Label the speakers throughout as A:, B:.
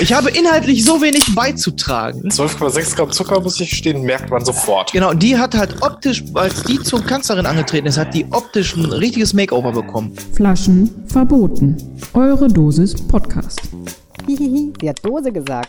A: Ich habe inhaltlich so wenig beizutragen.
B: 12,6 Gramm Zucker, muss ich stehen, merkt man sofort.
A: Genau, die hat halt optisch, als die zur Kanzlerin angetreten ist, hat die optisch ein richtiges Makeover bekommen.
C: Flaschen verboten. Eure Dosis Podcast.
D: Hihihi, sie hat Dose gesagt.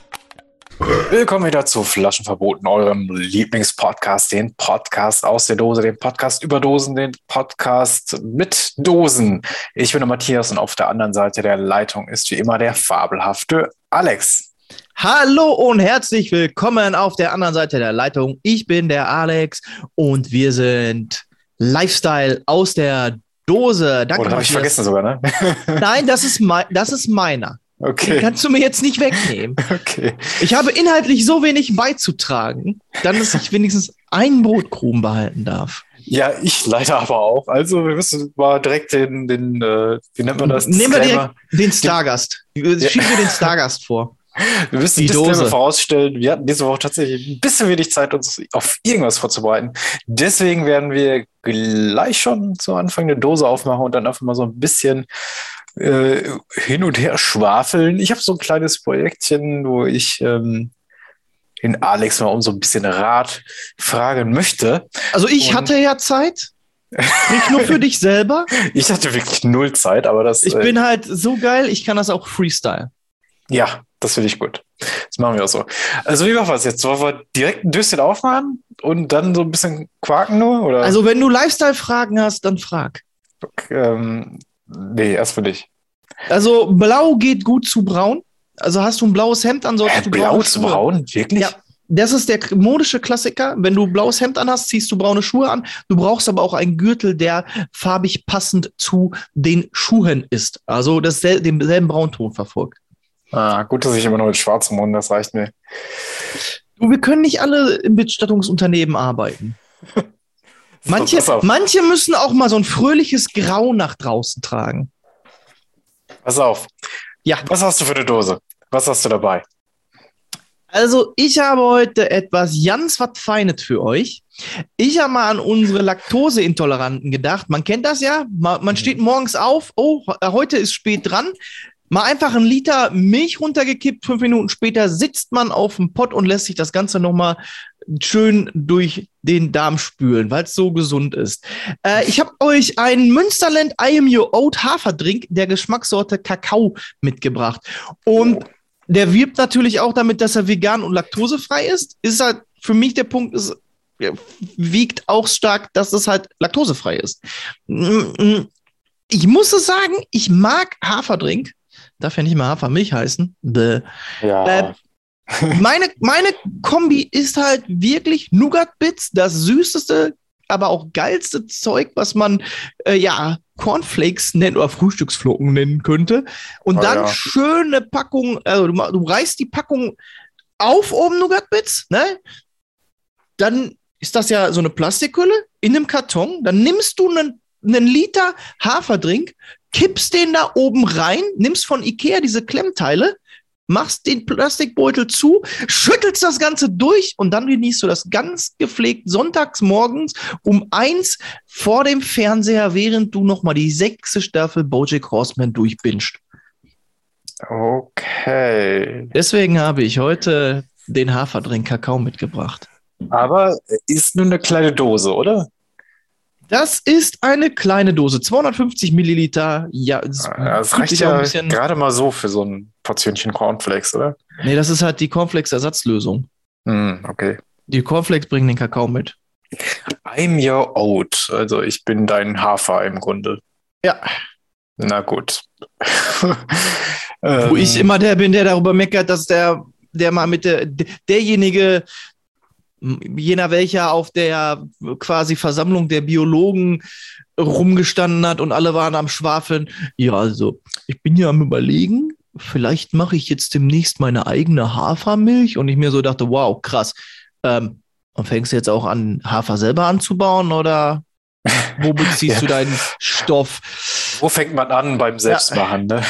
B: Willkommen wieder zu Flaschenverboten, eurem Lieblingspodcast, den Podcast aus der Dose, den Podcast über Dosen, den Podcast mit Dosen. Ich bin der Matthias und auf der anderen Seite der Leitung ist wie immer der fabelhafte Alex.
A: Hallo und herzlich willkommen auf der anderen Seite der Leitung. Ich bin der Alex und wir sind Lifestyle aus der Dose.
B: Danke, Oder habe ich vergessen sogar, ne?
A: Nein, das ist, mein, das ist meiner.
B: Okay.
A: Den kannst du mir jetzt nicht wegnehmen.
B: Okay.
A: Ich habe inhaltlich so wenig beizutragen, dann, dass ich wenigstens einen Brotkrumen behalten darf.
B: Ja, ich leider aber auch. Also wir müssen mal direkt den, den äh, wie nennt man das?
A: Nehmen wir direkt den Stargast. Ja. Schieben wir den Stargast vor.
B: Wir müssen die Dose vorausstellen. Wir hatten diese Woche tatsächlich ein bisschen wenig Zeit, uns auf irgendwas vorzubereiten. Deswegen werden wir gleich schon zu Anfang eine Dose aufmachen und dann einfach mal so ein bisschen äh, hin und her schwafeln. Ich habe so ein kleines Projektchen, wo ich ähm, den Alex mal um so ein bisschen Rat fragen möchte.
A: Also ich und hatte ja Zeit. Nicht nur für dich selber.
B: Ich hatte wirklich null Zeit, aber das.
A: Ich äh, bin halt so geil, ich kann das auch Freestyle.
B: Ja, das finde ich gut. Das machen wir auch so. Also, wie machen wir es jetzt? Wollen wir direkt ein Döschen aufmachen und dann so ein bisschen quaken nur? Oder?
A: Also, wenn du Lifestyle-Fragen hast, dann frag.
B: Okay, ähm, nee, erst für dich.
A: Also, blau geht gut zu braun. Also, hast du ein blaues Hemd an, solltest
B: äh, du Blau zu braun? Wirklich?
A: Ja. Das ist der modische Klassiker. Wenn du blaues Hemd anhast, ziehst du braune Schuhe an. Du brauchst aber auch einen Gürtel, der farbig passend zu den Schuhen ist. Also das denselben Braunton verfolgt.
B: Ah, gut, dass ich immer nur mit schwarzem Mund, das reicht mir.
A: Du, wir können nicht alle im Bestattungsunternehmen arbeiten. manche, manche müssen auch mal so ein fröhliches Grau nach draußen tragen.
B: Pass auf.
A: Ja.
B: Was hast du für eine Dose? Was hast du dabei?
A: Also, ich habe heute etwas ganz was Feines für euch. Ich habe mal an unsere Laktoseintoleranten gedacht. Man kennt das ja. Man steht morgens auf. Oh, heute ist spät dran. Mal einfach einen Liter Milch runtergekippt. Fünf Minuten später sitzt man auf dem Pott und lässt sich das Ganze nochmal schön durch den Darm spülen, weil es so gesund ist. Äh, ich habe euch einen Münsterland I Am Your Oat Haferdrink der Geschmackssorte Kakao mitgebracht. Und der wirbt natürlich auch damit, dass er vegan und laktosefrei ist. Ist halt für mich der Punkt, ist, wiegt auch stark, dass es halt laktosefrei ist. Ich muss es sagen, ich mag Haferdrink. Darf ja nicht mal Hafermilch heißen.
B: Ja.
A: Äh, meine, meine Kombi ist halt wirklich Nougat-Bits, das süßeste, aber auch geilste Zeug, was man äh, ja Cornflakes nennen oder Frühstücksflocken nennen könnte. Und oh, dann ja. schöne Packung, also du, du reißt die Packung auf oben Nougat-Bits, ne? Dann ist das ja so eine Plastikhülle in einem Karton. Dann nimmst du einen, einen Liter Haferdrink, kippst den da oben rein, nimmst von Ikea diese Klemmteile, machst den Plastikbeutel zu, schüttelst das Ganze durch und dann genießt du das ganz gepflegt sonntags morgens um eins vor dem Fernseher, während du nochmal die sechste Staffel Bojack Horseman durchbinscht.
B: Okay.
A: Deswegen habe ich heute den Haferdrink Kakao mitgebracht.
B: Aber ist nur eine kleine Dose, oder?
A: Das ist eine kleine Dose, 250 Milliliter. Ja,
B: das, das reicht ja gerade mal so für so ein Portionchen Cornflakes, oder?
A: Nee, das ist halt die Cornflakes-Ersatzlösung.
B: Hm, okay.
A: Die Cornflakes bringen den Kakao mit.
B: I'm your oat. Also ich bin dein Hafer im Grunde.
A: Ja.
B: Na gut.
A: Wo ich ähm. immer der bin, der darüber meckert, dass der, der mal mit der, derjenige jener welcher auf der quasi Versammlung der Biologen rumgestanden hat und alle waren am Schwafeln. Ja, also ich bin ja am Überlegen, vielleicht mache ich jetzt demnächst meine eigene Hafermilch und ich mir so dachte, wow, krass. Ähm, und fängst du jetzt auch an, Hafer selber anzubauen oder wo beziehst ja. du deinen Stoff?
B: Wo fängt man an beim Selbstmachen? Ja, ne?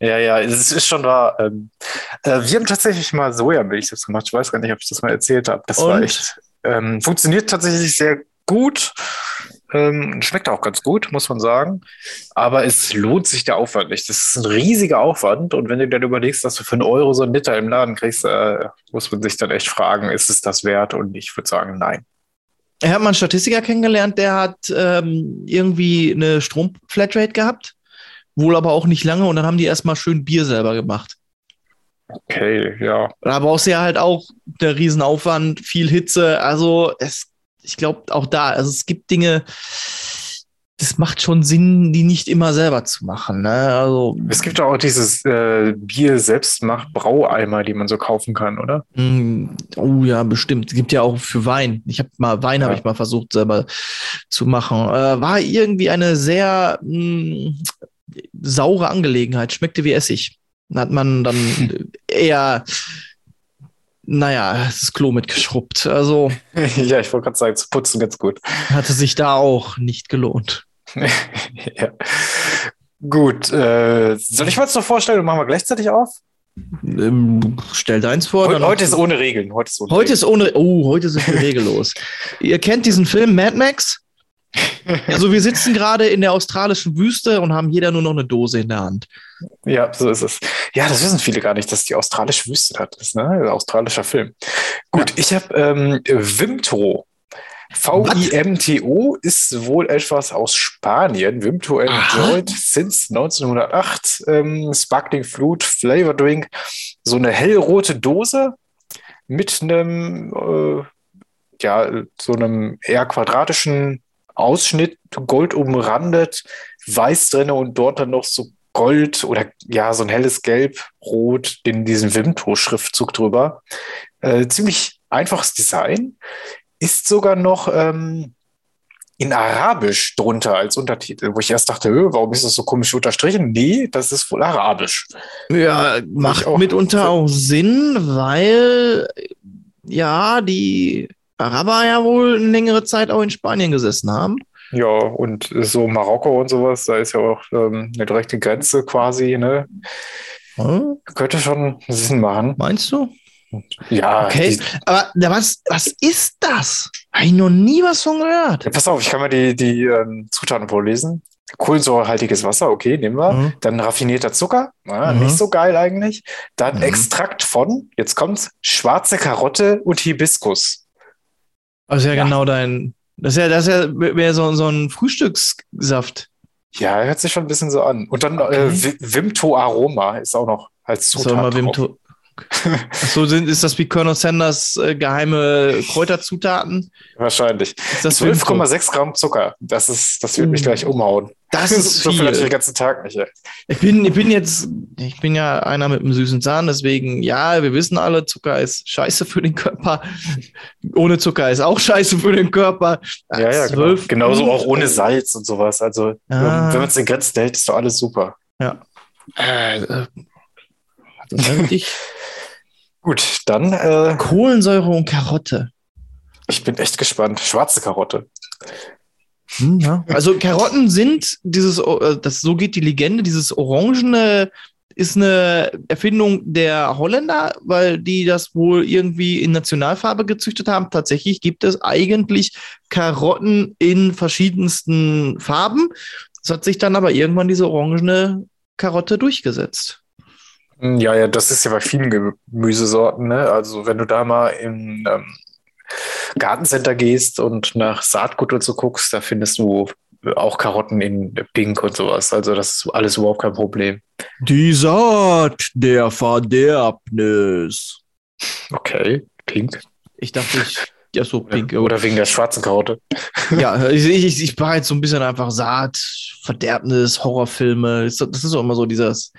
B: ja, ja, es ist schon wahr. Ähm, äh, wir haben tatsächlich mal Sojamilch selbst gemacht. Ich weiß gar nicht, ob ich das mal erzählt habe. Das Und? war echt, ähm, funktioniert tatsächlich sehr gut. Ähm, schmeckt auch ganz gut, muss man sagen. Aber es lohnt sich der Aufwand nicht. Das ist ein riesiger Aufwand. Und wenn du dann überlegst, dass du für einen Euro so einen Liter im Laden kriegst, äh, muss man sich dann echt fragen, ist es das wert? Und ich würde sagen, nein.
A: Er hat mal einen Statistiker kennengelernt, der hat ähm, irgendwie eine Stromflatrate gehabt. Wohl aber auch nicht lange. Und dann haben die erstmal schön Bier selber gemacht.
B: Okay, ja.
A: Da brauchst du ja halt auch der Riesenaufwand, viel Hitze. Also es, ich glaube auch da, also es gibt Dinge, das macht schon Sinn, die nicht immer selber zu machen. Ne? Also,
B: Es gibt auch dieses äh, Bier selbstmacht Braueimer, die man so kaufen kann, oder?
A: mm, oh ja, bestimmt. Es gibt ja auch für Wein. Ich habe mal Wein habe
B: Ja.
A: ich mal versucht selber zu machen. Äh, war irgendwie eine sehr mh, saure Angelegenheit. Schmeckte wie Essig. Hat man dann eher, naja, das Klo mitgeschrubbt. Also
B: ja, ich wollte gerade sagen, zu putzen ganz gut.
A: hatte sich da auch nicht gelohnt.
B: ja. Gut, äh, soll ich was noch vorstellen und machen wir gleichzeitig auf?
A: Ähm, stell deins vor.
B: Heute, heute ist ohne Regeln. Heute ist ohne
A: Heute ist ohne. Oh, heute sind wir regellos. Ihr kennt diesen Film Mad Max? Also wir sitzen gerade in der australischen Wüste und haben jeder nur noch eine Dose in der Hand.
B: Ja, so ist es. Ja, das wissen viele gar nicht, dass die australische Wüste das ist, ne? Ein australischer Film. Gut, ich habe ähm, Vimto. V-I-M-T-O ist wohl etwas aus Spanien. Vimto enjoyed since 1908. Ähm, Sparkling Fruit Flavor Drink. So eine hellrote Dose mit einem, äh, ja, so einem eher quadratischen Ausschnitt, gold umrandet, weiß drinne und dort dann noch so Gold oder ja, so ein helles Gelb, Rot, in diesem Vimto-Schriftzug drüber. Äh, ziemlich einfaches Design. Ist sogar noch ähm, in Arabisch drunter als Untertitel, wo ich erst dachte, "Hö, warum ist das so komisch unterstrichen? Nee, das ist wohl Arabisch.
A: Ja, macht
B: auch
A: mitunter auch Sinn, weil ja, die Araber ja wohl eine längere Zeit auch in Spanien gesessen haben.
B: Ja, und so Marokko und sowas, da ist ja auch ähm, eine direkte Grenze quasi, ne?
A: Hm?
B: Könnte schon Sinn machen.
A: Meinst du?
B: Ja,
A: Okay, aber na, was, was ist das? Habe ich noch nie was von gehört.
B: ja, pass auf, ich kann mal die, die ähm, Zutaten vorlesen. Kohlensäurehaltiges Wasser, okay, nehmen wir.
A: Mhm.
B: Dann raffinierter Zucker, ja,
A: Mhm.
B: nicht so geil eigentlich. Dann
A: Mhm.
B: Extrakt von, jetzt kommt's, schwarze Karotte und Hibiskus.
A: Also ja,
B: Ja.
A: genau dein. Das ist ja, das ist ja wäre so, so ein Frühstückssaft.
B: Ja, hört sich schon ein bisschen so an. Und dann
A: Okay.
B: äh, Vimto Aroma ist auch noch als
A: Soll
B: Zutat
A: mal
B: drauf.
A: Wim To- Achso, sind, ist das wie Colonel Sanders äh, geheime Kräuterzutaten?
B: Wahrscheinlich.
A: Ist das Wim To?
B: 12,6 Gramm Zucker. Das ist, das wird mich
A: Uh.
B: gleich umhauen.
A: Das ist
B: so viel den ganzen Tag nicht. Ey.
A: Ich bin, ich bin jetzt, ich bin ja einer mit einem süßen Zahn, deswegen, ja, wir wissen alle, Zucker ist scheiße für den Körper. Ohne Zucker ist auch scheiße für den Körper.
B: Ja, ja, genau.
A: 12
B: Genauso auch ohne Salz und sowas. Also,
A: Ah.
B: wenn man es in Grenzen hält, ist doch alles super.
A: Ja. Äh, äh, das ist richtig.
B: Gut, dann, äh,
A: Kohlensäure und Karotte.
B: ich bin echt gespannt. Schwarze Karotte.
A: Hm, ja. Also Karotten sind dieses, äh, das so geht die Legende, dieses Orangene ist eine Erfindung der Holländer, weil die das wohl irgendwie in Nationalfarbe gezüchtet haben. Tatsächlich gibt es eigentlich Karotten in verschiedensten Farben. Es hat sich dann aber irgendwann diese orangene Karotte durchgesetzt.
B: Hm, Ja, ja, das ist ja bei vielen Gemüsesorten, ne? Also, wenn du da mal im ähm, Gartencenter gehst und nach Saatgut und so guckst, da findest du auch Karotten in Pink und sowas. Also, das ist alles überhaupt kein Problem.
A: Die Saat der Verderbnis.
B: Okay, Pink.
A: Ich dachte, ich, ja, so pink.
B: Oder wegen der schwarzen Karotte.
A: Ja, ich, ich, ich war jetzt so ein bisschen einfach Saat, Verderbnis, Horrorfilme. Das ist das ist doch immer so dieses,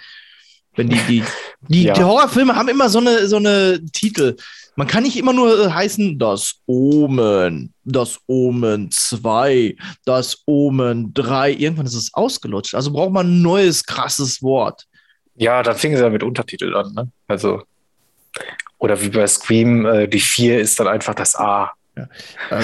A: wenn die, die, die,
B: Ja.
A: die Horrorfilme haben immer so eine, so eine Titel. Man kann nicht immer nur äh, heißen, das Omen, das Omen 2, das Omen 3. Irgendwann ist es ausgelutscht. Also braucht man ein neues, krasses Wort.
B: Ja, dann fingen sie ja mit Untertitel an, ne? Also, oder wie bei Scream, äh, die 4 ist dann einfach das A.
A: Äh,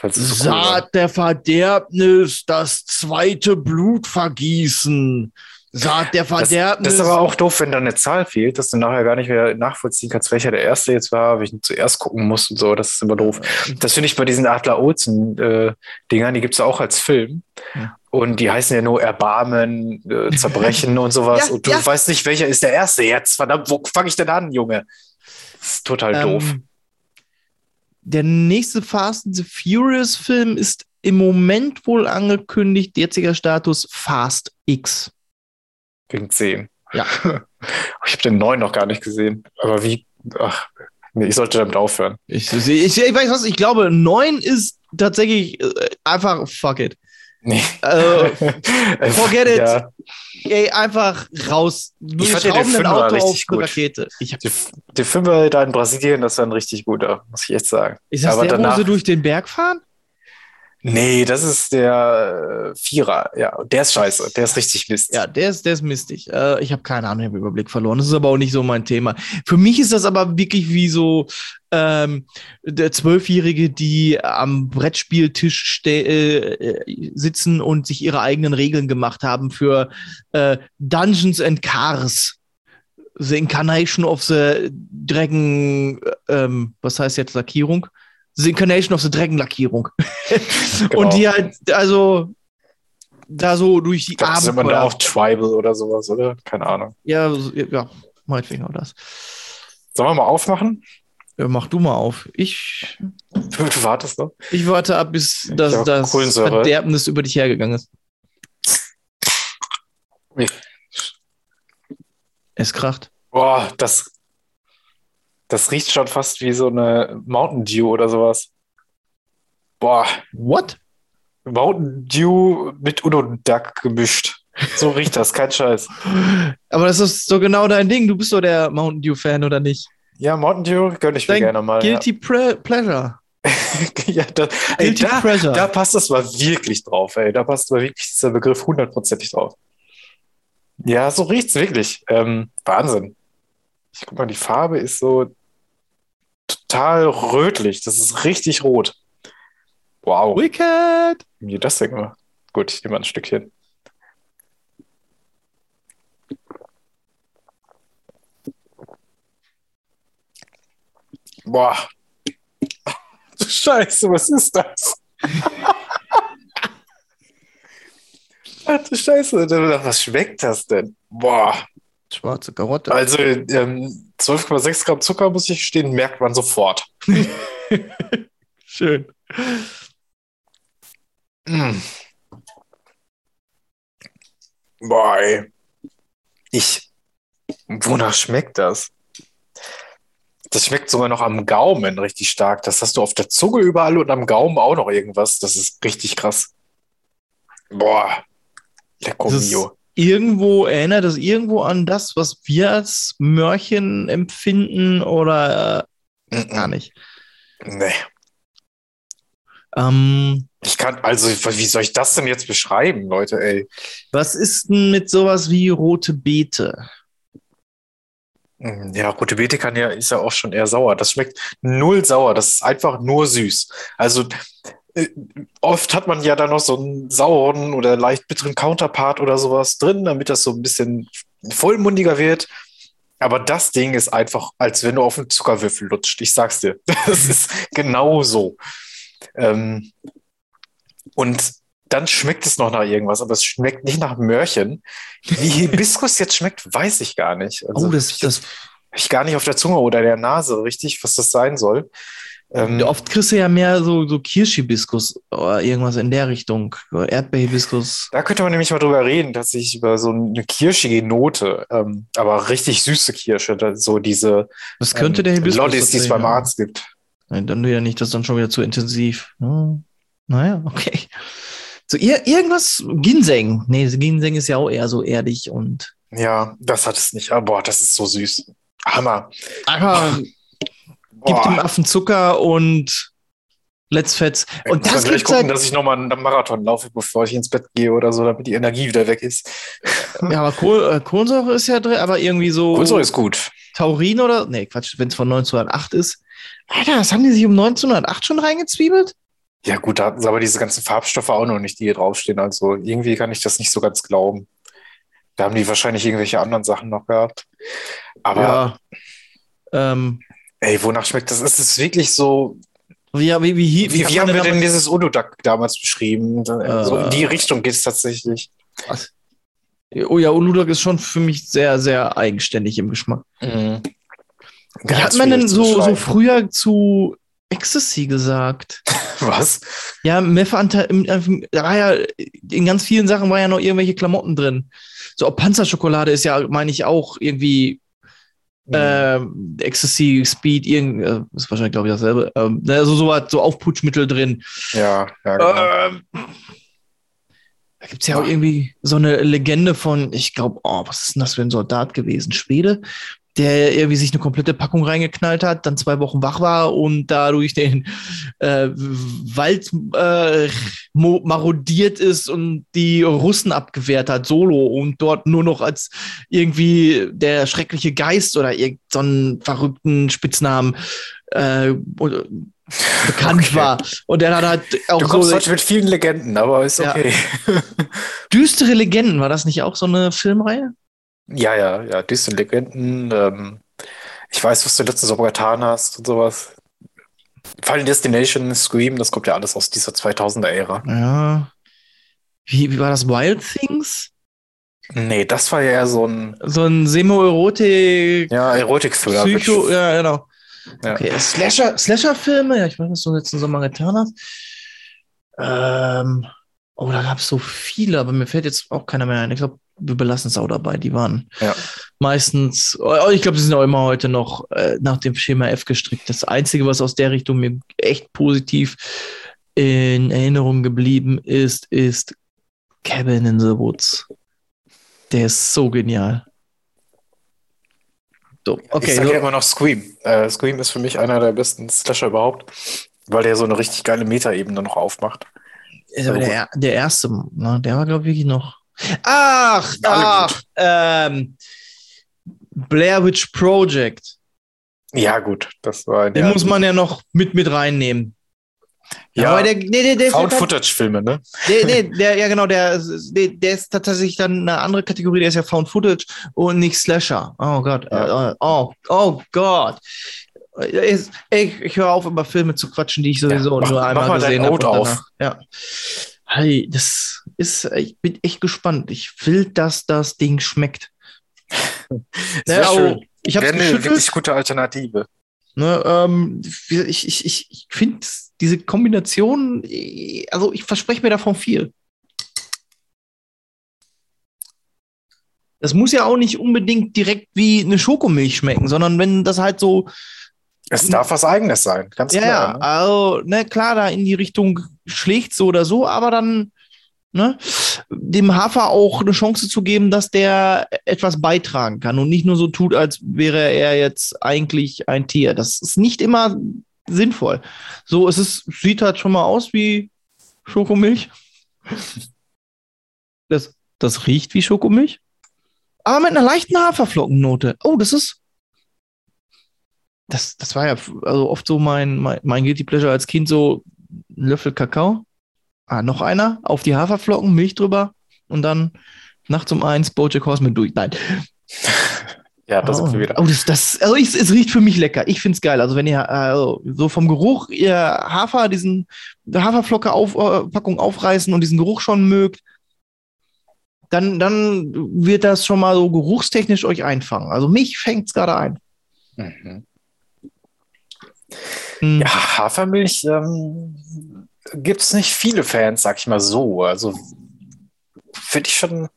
B: Falls es so cool.
A: Saat der Verderbnis, das zweite Blutvergießen. Sagt der
B: Das,
A: Verderbnis.
B: das ist aber auch doof, wenn da eine Zahl fehlt, dass du nachher gar nicht mehr nachvollziehen kannst, welcher der erste jetzt war, welchen zuerst gucken musst und so. Das ist immer doof. Das finde ich bei diesen Adler-Olsen-Dingern, die gibt es auch als Film.
A: Ja.
B: Und die heißen ja nur Erbarmen, äh, Zerbrechen und sowas.
A: Ja,
B: und du
A: ja.
B: weißt nicht, welcher ist der erste jetzt. Verdammt, wo fange ich denn an, Junge? Das ist total doof.
A: Ähm, Der nächste Fast and the Furious Film ist im Moment wohl angekündigt, jetziger Status Fast X.
B: Wegen 10.
A: Ja.
B: Ich habe den neuen noch gar nicht gesehen. Aber wie, ach, nee, ich sollte damit aufhören.
A: Ich, ich, ich, ich weiß was, ich glaube, 9 ist tatsächlich äh, einfach fuck it.
B: Nee.
A: Äh, Forget it.
B: Ja,
A: ey, einfach raus. Wir
B: Ich fand ja den
A: Auto
B: richtig
A: auf
B: gut.
A: Rakete. Ich, hab-
B: die, die Fünfer da in Brasilien, das war ein richtig guter, muss ich echt sagen.
A: ist das
B: Aber
A: der, wo
B: danach-
A: sie durch den Berg fahren?
B: Nee, das ist der äh, Vierer. Ja, der ist scheiße. Der ist richtig Mist.
A: Ja, der ist, der ist mistig. Äh, ich habe keine Ahnung, ich habe Überblick verloren. Das ist aber auch nicht so mein Thema. Für mich ist das aber wirklich wie so ähm, der Zwölfjährige, die am Brettspieltisch äh, äh, sitzen und sich ihre eigenen Regeln gemacht haben für Dungeons and Cars. The Incarnation of the Dragon, äh, ähm, was heißt jetzt Lackierung? The Incarnation of the Dragon Lackierung.
B: Genau.
A: Und die halt, also da so durch die
B: Das ist immer
A: Abenteuer
B: auch Tribal oder sowas, oder? Keine Ahnung.
A: ja, ja, meinetwegen auch das.
B: Sollen wir mal aufmachen?
A: Ja, mach du mal auf. Ich,
B: Du, du wartest noch.
A: ich warte ab, bis das, das. Verderbnis über dich hergegangen ist.
B: Ui.
A: Es kracht.
B: Boah, das, das riecht schon fast wie so eine Mountain Dew oder sowas. Boah,
A: What?
B: Mountain Dew mit Uno Duck gemischt. So riecht das, kein Scheiß.
A: Aber das ist so genau dein Ding. Du bist doch der Mountain Dew-Fan, oder nicht?
B: Ja, Mountain Dew gönne ich mir
A: Dein
B: gerne mal.
A: Guilty Pre Pleasure.
B: Ja, ja da, ey, da,
A: Pleasure.
B: da passt das mal wirklich drauf, ey. Da passt mal wirklich dieser Begriff hundertprozentig drauf. Ja, so riecht's wirklich. Ähm, Wahnsinn. Ich guck mal, die Farbe ist so total rötlich. Das ist richtig rot. Wow.
A: Wicked.
B: Wie das denn gemacht? Gut, ich nehme mal ein Stückchen. Boah. Du Scheiße, was ist das? Ach du Scheiße, was schmeckt das denn? Boah.
A: Schwarze Karotte.
B: Also ähm, 12,6 Gramm Zucker, muss ich stehen, merkt man sofort.
A: Schön.
B: Mm. Boah, ey. Ich. Wonach schmeckt das? Das schmeckt sogar noch am Gaumen richtig stark. Das hast du auf der Zunge überall und am Gaumen auch noch irgendwas. Das ist richtig krass. Boah.
A: Ist-
B: mio.
A: Irgendwo erinnert es irgendwo an das, was wir als Mörchen empfinden oder äh, gar nicht.
B: Nee.
A: Ähm,
B: Ich kann, also, wie soll ich das denn jetzt beschreiben, Leute, ey?
A: was ist denn mit sowas wie rote Beete?
B: Mm, Ja, rote Beete kann ja, ist ja auch schon eher sauer. Das schmeckt null sauer. Das ist einfach nur süß. Also oft hat man ja da noch so einen sauren oder leicht bitteren Counterpart oder sowas drin, damit das so ein bisschen vollmundiger wird. Aber das Ding ist einfach, als wenn du auf einen Zuckerwürfel lutscht. Ich sag's dir. Das ist genau so. Ähm, und dann schmeckt es noch nach irgendwas, aber es schmeckt nicht nach Mörchen. Wie Hibiskus jetzt schmeckt, weiß ich gar nicht. Also,
A: oh, das, das,
B: ich gar nicht auf der Zunge oder der Nase richtig, was das sein soll. Ähm,
A: oft kriegst du ja mehr so, so Kirschhibiskus oder irgendwas in der Richtung. Erdbeerhibiskus.
B: da könnte man nämlich mal drüber reden, tatsächlich über so eine kirschige Note, ähm, aber richtig süße Kirsche, so diese
A: Was könnte
B: ähm,
A: der Hibiskus?
B: Lollis, die es beim? Arzt gibt.
A: Nein, dann wieder nicht, das ist dann schon wieder zu intensiv. Hm. Naja, okay. So, ir irgendwas, Ginseng. Nee, Ginseng ist ja auch eher so erdig und.
B: Ja, das hat es nicht. Aber boah, das ist so süß. Hammer.
A: Einfach, gib dem. Affen Zucker und let's.
B: Ich
A: Und
B: muss
A: das gibt's
B: gucken,
A: halt.
B: dass ich nochmal einen Marathon laufe, bevor ich ins Bett gehe oder so, damit die Energie wieder weg ist.
A: Ja, aber Kohl, äh, Kohlensäure ist ja drin, aber irgendwie so.
B: Kohlensäure ist gut.
A: Taurin oder. Nee, Quatsch, wenn es von 1908 ist. Alter, das haben die sich um 1908 schon reingezwiebelt?
B: Ja, gut, da hatten sie aber diese ganzen Farbstoffe auch noch nicht, die hier draufstehen. Also irgendwie kann ich das nicht so ganz glauben. Da haben die wahrscheinlich irgendwelche anderen Sachen noch gehabt. Aber
A: ja. Ähm,
B: ey, wonach schmeckt das? Ist es wirklich so.
A: wie, wie, wie,
B: Wie, wie haben wir denn dieses Udodak damals beschrieben? so in die
A: Äh.
B: Richtung geht es tatsächlich.
A: Oh ja, Uludag ist schon für mich sehr, sehr eigenständig im Geschmack.
B: Mhm.
A: Wie hat man denn so, so früher zu Ecstasy gesagt?
B: Was?
A: Ja, im- da war ja, in ganz vielen Sachen war ja noch irgendwelche Klamotten drin. So, auch Panzerschokolade ist ja, meine ich, auch irgendwie. Ähm, Ecstasy, Speed, irgend, äh, ist wahrscheinlich, glaube ich, dasselbe. Ähm, ne, also so was, so Aufputschmittel drin.
B: ja, ja, genau.
A: Ähm, da gibt es ja auch irgendwie so eine Legende von, ich glaube, oh, was ist denn das für ein Soldat gewesen? Schwede, der irgendwie sich eine komplette Packung reingeknallt hat, dann zwei Wochen wach war und dadurch den äh, Wald äh, marodiert ist und die Russen abgewehrt hat, solo und dort nur noch als irgendwie der schreckliche Geist oder irgendeinen verrückten Spitznamen äh, oder- bekannt
B: Okay.
A: war. Und der dann halt auch
B: Du kommst
A: so
B: heute mit vielen Legenden, aber ist
A: Ja.
B: okay.
A: düstere Legenden. War das nicht auch so eine Filmreihe?
B: Ja, ja, ja, diese Legenden. Ähm, ich weiß, was du letztens so getan hast und sowas. Final Destination, Scream, das kommt ja alles aus dieser 2000er-Ära.
A: Ja. Wie, wie war das? Wild Things?
B: Nee, das war ja eher so ein
A: So ein Semo-Erotik,
B: ja, Erotik-Thriller.
A: Psycho, ja, genau.
B: Ja.
A: Okay, Slasher, Slasher-Filme, ja, ich weiß, was du letzten Sommer getan hast. Ähm, oh, da gab es so viele, aber mir fällt jetzt auch keiner mehr ein. Ich glaube, wir belassen es auch dabei. Die waren
B: Ja.
A: meistens, oh, ich glaube, sie sind auch immer heute noch äh, nach dem Schema F gestrickt. Das Einzige, was aus der Richtung mir echt positiv in Erinnerung geblieben ist, ist Cabin in the Woods. Der ist so genial. So, okay.
B: ich sage
A: so-
B: ja immer noch Scream. Äh, Scream ist für mich einer der besten Slasher überhaupt, weil der so eine richtig geile Metaebene noch aufmacht.
A: Aber der, der erste, ne, der war, glaube ich, wirklich noch. Ach, ach, ähm, Blair Witch Project.
B: Ja, gut, das war
A: Den muss man ja noch mit, mit reinnehmen.
B: Ja,
A: aber der, nee, der, der,
B: Found
A: der,
B: Footage-Filme, ne?
A: der, der, der, ja genau, der, der, der ist tatsächlich dann eine andere Kategorie, der ist ja Found Footage und nicht Slasher. Oh Gott,
B: Ja.
A: äh, oh, oh Gott. Ich, ich, höre auf, über Filme zu quatschen, die ich sowieso
B: Ja, mach-
A: nur
B: mach
A: einmal
B: mal dein
A: gesehen habe.
B: Auf.
A: Ja. Hey, das ist, ich bin echt gespannt. Ich will, dass das Ding schmeckt.
B: Sehr
A: Ne,
B: schön.
A: ich habe
B: eine wirklich gute Alternative.
A: Ne, ähm, ich ich, ich, ich finde diese Kombination, eh, also ich verspreche mir davon viel. Das muss ja auch nicht unbedingt direkt wie eine Schokomilch schmecken, sondern wenn das halt so,
B: Es darf was Eigenes sein, ganz
A: ja,
B: klar.
A: ja,
B: Ne?
A: also, ne, klar, da in die Richtung schlägt so oder so, aber dann, ne, dem Hafer auch eine Chance zu geben, dass der etwas beitragen kann und nicht nur so tut, als wäre er jetzt eigentlich ein Tier. Das ist nicht immer sinnvoll. So, es ist, sieht halt schon mal aus wie Schokomilch. Das, das riecht wie Schokomilch. Aber mit einer leichten Haferflockennote. Oh, das ist. Das, das war ja also oft so mein, mein, mein Guilty Pleasure als Kind, so ein Löffel Kakao. Ah, noch einer, auf die Haferflocken, Milch drüber und dann nachts um eins Bojack Horseman durch. Nein.
B: Ja, da
A: oh,
B: wieder.
A: Oh, das, das, also ich, es riecht für mich lecker. Ich find's geil. Also wenn ihr also so vom Geruch ihr Hafer, diesen Haferflocke auf, äh, Packung aufreißen und diesen Geruch schon mögt, dann, dann wird das schon mal so geruchstechnisch euch einfangen. Also mich fängt's gerade ein.
B: Mhm.
A: Hm.
B: Ja, Hafermilch ähm, gibt es nicht viele Fans, sag ich mal so. Also finde ich schon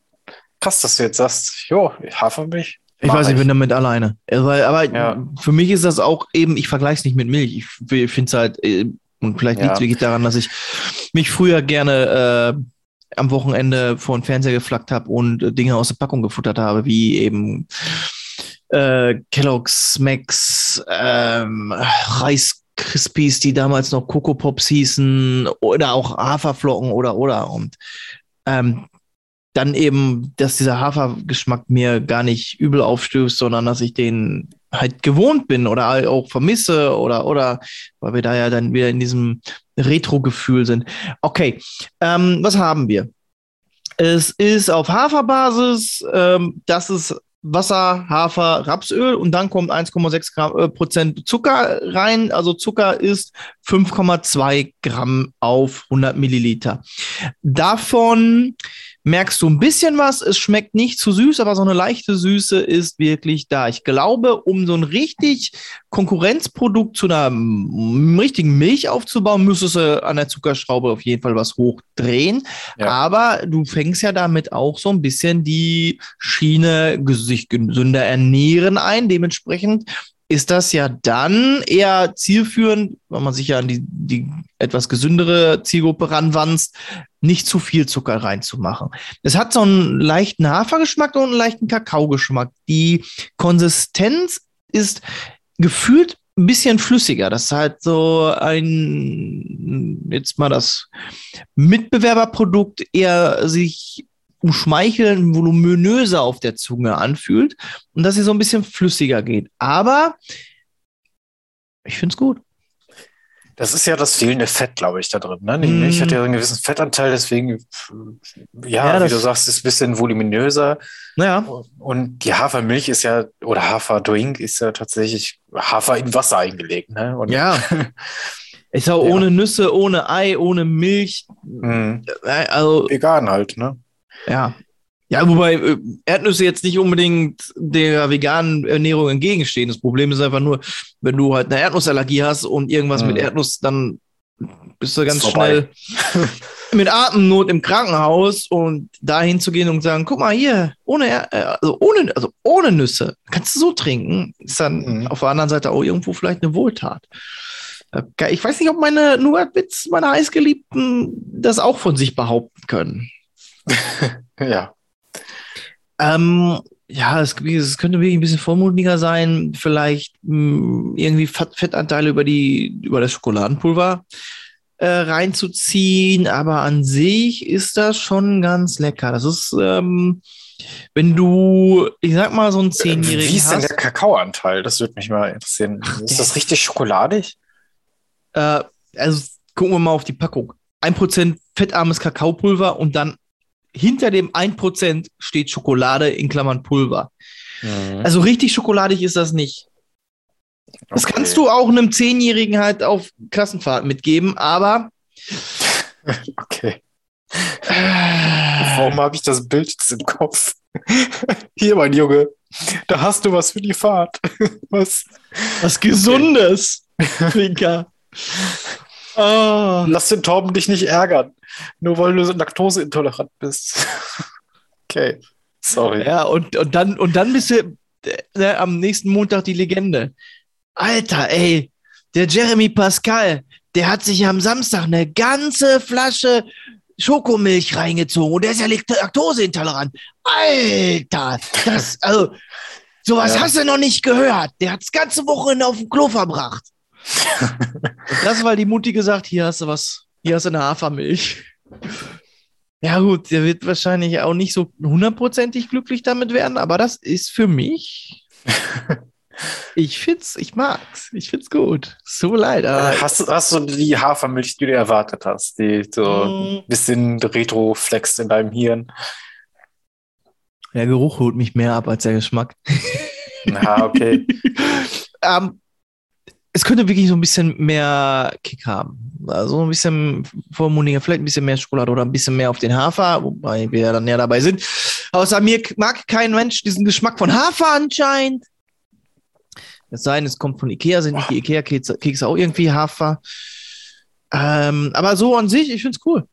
B: krass, dass du jetzt sagst, jo, Hafermilch.
A: Ich weiß, ich bin damit alleine. Weil, aber
B: Ja.
A: für mich ist das auch eben, ich vergleiche es nicht mit Milch. Ich finde es halt, äh, und vielleicht
B: Ja.
A: liegt es wirklich daran, dass ich mich früher gerne äh, am Wochenende vor den Fernseher geflackt habe und äh, Dinge aus der Packung gefuttert habe, wie eben äh, Kellogg's, Max, ähm, Reis Krispies, die damals noch Coco Pops hießen, oder auch Haferflocken oder oder. Und ähm, dann eben, dass dieser Hafergeschmack mir gar nicht übel aufstößt, sondern dass ich den halt gewohnt bin oder auch vermisse oder oder weil wir da ja dann wieder in diesem Retro-Gefühl sind. Okay, ähm, was haben wir? Es ist auf Haferbasis. Ähm, das ist Wasser, Hafer, Rapsöl und dann kommt 1,6 Gramm, äh, Prozent Zucker rein. Also Zucker ist 5,2 Gramm auf 100 Milliliter. Davon merkst du ein bisschen was. Es schmeckt nicht zu süß, aber so eine leichte Süße ist wirklich da. Ich glaube, um so ein richtig Konkurrenzprodukt zu einer richtigen Milch aufzubauen, müsstest du an der Zuckerschraube auf jeden Fall was hochdrehen. Ja. Aber du fängst ja damit auch so ein bisschen die Schiene sich gesünder ernähren ein. Dementsprechend ist das ja dann eher zielführend, wenn man sich ja an die, die etwas gesündere Zielgruppe ranwanzt, nicht zu viel Zucker reinzumachen. Es hat so einen leichten Hafergeschmack und einen leichten Kakaogeschmack. Die Konsistenz ist gefühlt ein bisschen flüssiger. Das ist halt so ein, jetzt mal das Mitbewerberprodukt eher sich umschmeicheln, voluminöser auf der Zunge anfühlt und dass sie so ein bisschen flüssiger geht. Aber ich finde es gut.
B: Das ist ja das fehlende Fett, glaube ich, da drin. Ne? Die mm. Milch hat ja einen gewissen Fettanteil, deswegen, ja, ja wie du sagst, ist ein bisschen voluminöser.
A: Ja.
B: Und die Hafermilch ist ja, oder Haferdrink ist ja tatsächlich Hafer in Wasser eingelegt. Ne? Und
A: ja. Ist auch ja. ohne Nüsse, ohne Ei, ohne Milch. Mm.
B: Also, Vegan halt, ne?
A: Ja. Ja, wobei äh, Erdnüsse jetzt nicht unbedingt der veganen Ernährung entgegenstehen. Das Problem ist einfach nur, wenn du halt eine Erdnussallergie hast und irgendwas mhm. mit Erdnuss, dann bist du ganz schnell mit Atemnot im Krankenhaus und dahin zu gehen und sagen, guck mal hier, ohne, äh, also ohne, also ohne Nüsse, kannst du so trinken, ist dann mhm. auf der anderen Seite auch irgendwo vielleicht eine Wohltat. Äh, ich weiß nicht, ob meine Nougat-Bits, meine heißgeliebten, das auch von sich behaupten können.
B: ja.
A: Ähm, ja, es, es, könnte wirklich ein bisschen vormutiger sein, vielleicht mh, hm, irgendwie Fettanteile über, die, über das Schokoladenpulver äh, reinzuziehen, aber an sich ist das schon ganz lecker. Das ist, ähm, wenn du, ich sag mal, so ein Zehnjährigen.
B: Wie ist denn der Kakaoanteil? Das würde mich mal interessieren. Ach, ist das richtig schokoladig?
A: Äh, also gucken wir mal auf die Packung. Ein Prozent fettarmes Kakaopulver und dann hinter dem 1% steht Schokolade in Klammern Pulver. Mhm. Also richtig schokoladig ist das nicht. Das okay. kannst du auch einem Zehnjährigen halt auf Klassenfahrt mitgeben, aber.
B: Okay. Warum habe ich das Bild jetzt im Kopf? Hier, mein Junge, da hast du was für die Fahrt. Was?
A: Was Gesundes, Finka.
B: Oh. Lass den Torben dich nicht ärgern. Nur weil du laktoseintolerant bist. okay. Sorry.
A: Ja, und, und, dann, und dann bist du äh, am nächsten Montag die Legende. Alter, ey, der Jeremy Pascal, der hat sich am Samstag eine ganze Flasche Schokomilch reingezogen und der ist ja laktoseintolerant. Alter, das, also, sowas ja. hast du noch nicht gehört. Der hat das ganze Wochenende auf dem Klo verbracht. Das, weil die Mutti gesagt, hier hast du was, hier hast du eine Hafermilch. Ja gut, der wird wahrscheinlich auch nicht so hundertprozentig glücklich damit werden, aber das ist für mich. ich find's, ich mag's, ich find's gut. So leid.
B: Hast, hast du die Hafermilch, die du erwartet hast, die so ein mm. bisschen retro flext in deinem Hirn?
A: Der Geruch holt mich mehr ab als der Geschmack.
B: Na, okay.
A: ähm, es könnte wirklich so ein bisschen mehr Kick haben. Also ein bisschen vormundiger, vielleicht ein bisschen mehr Schokolade oder ein bisschen mehr auf den Hafer, wobei wir ja dann näher dabei sind. Außer mir mag kein Mensch diesen Geschmack von Hafer anscheinend. Es sei denn, es kommt von Ikea, sind nicht die Ikea-Kekse auch irgendwie Hafer. Ähm, aber so an sich, ich finde es cool.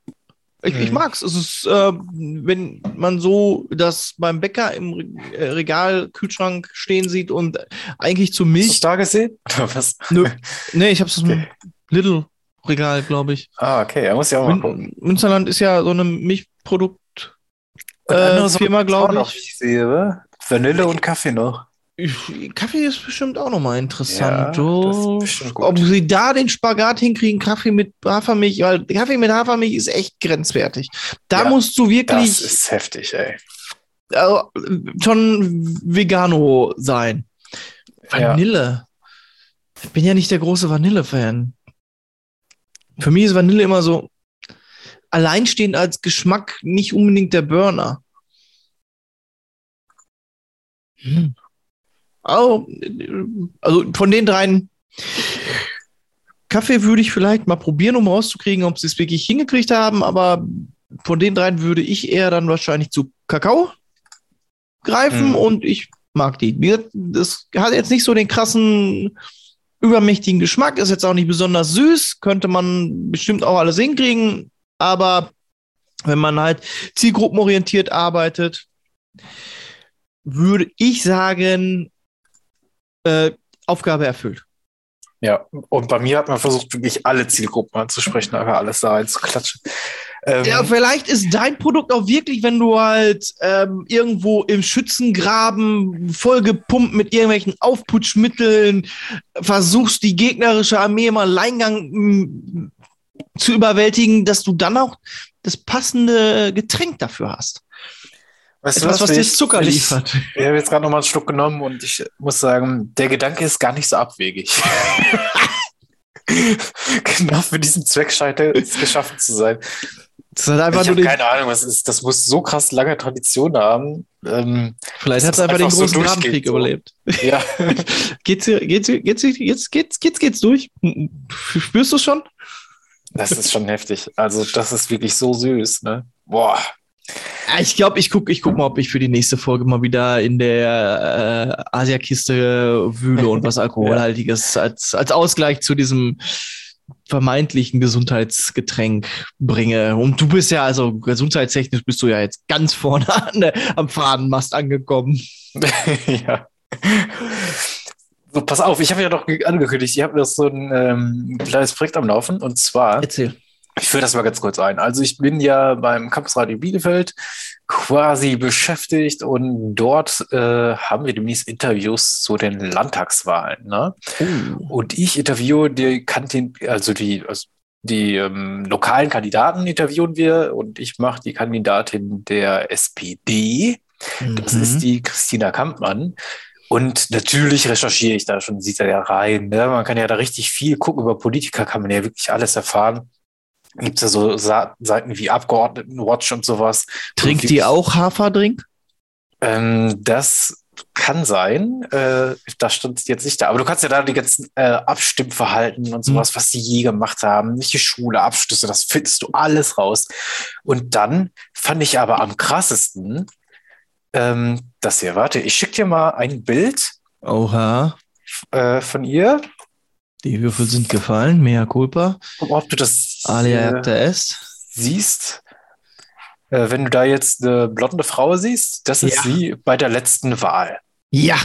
A: Ich, mhm. ich mag's. Es ist, äh, wenn man so das beim Bäcker im äh, Regal, Kühlschrank stehen sieht und eigentlich zu Milch. Hast
B: du da gesehen?
A: was? Nö. Nee, ich hab's okay. im Little Regal, glaube ich.
B: Ah, okay, er muss ja auch mal gucken.
A: Münsterland ist ja so eine Milchprodukt äh, Firma, glaube ich.
B: ich sehe, Vanille und Kaffee noch.
A: Kaffee ist bestimmt auch nochmal interessant. Ja, Ob sie da den Spagat hinkriegen, Kaffee mit Hafermilch, weil Kaffee mit Hafermilch ist echt grenzwertig. Da ja, musst du wirklich. Das
B: ist heftig, ey.
A: Also, schon Vegano sein. Vanille. Ja. Ich bin ja nicht der große Vanille-Fan. Für mich ist Vanille immer so alleinstehend als Geschmack nicht unbedingt der Burner. Hm. Oh, also von den dreien Kaffee würde ich vielleicht mal probieren, um rauszukriegen, ob sie es wirklich hingekriegt haben, aber von den dreien würde ich eher dann wahrscheinlich zu Kakao greifen mhm. und ich mag die. Das hat jetzt nicht so den krassen, übermächtigen Geschmack, ist jetzt auch nicht besonders süß, könnte man bestimmt auch alles hinkriegen, aber wenn man halt zielgruppenorientiert arbeitet, würde ich sagen, äh, Aufgabe erfüllt.
B: Ja, und bei mir hat man versucht, wirklich alle Zielgruppen anzusprechen, einfach alles da reinzuklatschen.
A: Ähm, ja, vielleicht ist dein Produkt auch wirklich, wenn du halt ähm, irgendwo im Schützengraben vollgepumpt mit irgendwelchen Aufputschmitteln versuchst, die gegnerische Armee im Alleingang mm, zu überwältigen, dass du dann auch das passende Getränk dafür hast.
B: Weißt Etwas, du was, was dir Zucker liefert. Ich habe jetzt gerade noch mal einen Schluck genommen und ich muss sagen, der Gedanke ist gar nicht so abwegig. genau für diesen Zweck scheint es geschaffen zu sein. Das hat einfach ich habe keine Ahnung, was ist. Das muss so krass lange Tradition haben. Ähm,
A: Vielleicht hat es einfach den großen so Grabenkrieg so. überlebt. Ja. geht's, geht's, geht's, geht's, geht's, geht's, geht's durch? Spürst du schon?
B: Das ist schon heftig. Also, das ist wirklich so süß, ne? Boah.
A: Ich glaube, ich gucke ich guck mal, ob ich für die nächste Folge mal wieder in der äh, Asiakiste wühle und was Alkoholhaltiges als, als Ausgleich zu diesem vermeintlichen Gesundheitsgetränk bringe. Und du bist ja, also gesundheitstechnisch bist du ja jetzt ganz vorne an, äh, am Fahnenmast angekommen. ja.
B: So, pass auf, ich habe ja doch angekündigt, ich habe noch so ein ähm, kleines Projekt am Laufen und zwar.
A: Erzähl.
B: Ich führe das mal ganz kurz ein. Also ich bin ja beim Campusradio Bielefeld quasi beschäftigt und dort äh, haben wir demnächst Interviews zu den Landtagswahlen. Ne? Oh. Und ich interviewe die Kantin, also die, also die ähm, lokalen Kandidaten interviewen wir und ich mache die Kandidatin der SPD. Mhm. Das ist die Christina Kampmann. Und natürlich recherchiere ich da schon, sieht er ja rein. Ne? Man kann ja da richtig viel gucken über Politiker, kann man ja wirklich alles erfahren gibt es ja so Seiten wie Abgeordnetenwatch und sowas.
A: Trinkt die auch Haferdrink?
B: Ähm, das kann sein. Äh, da stand jetzt nicht da. Aber du kannst ja da die ganzen äh, Abstimmverhalten und sowas, mhm. was die je gemacht haben, welche Schule, Abschlüsse, das findest du alles raus. Und dann fand ich aber am krassesten, ähm, das hier, warte, ich schicke dir mal ein Bild.
A: Oha.
B: Äh, von ihr.
A: Die Würfel sind gefallen, mea culpa.
B: Ob du das
A: Alia äh,
B: siehst, äh, wenn du da jetzt eine blonde Frau siehst, das ist ja. sie bei der letzten Wahl.
A: Ja.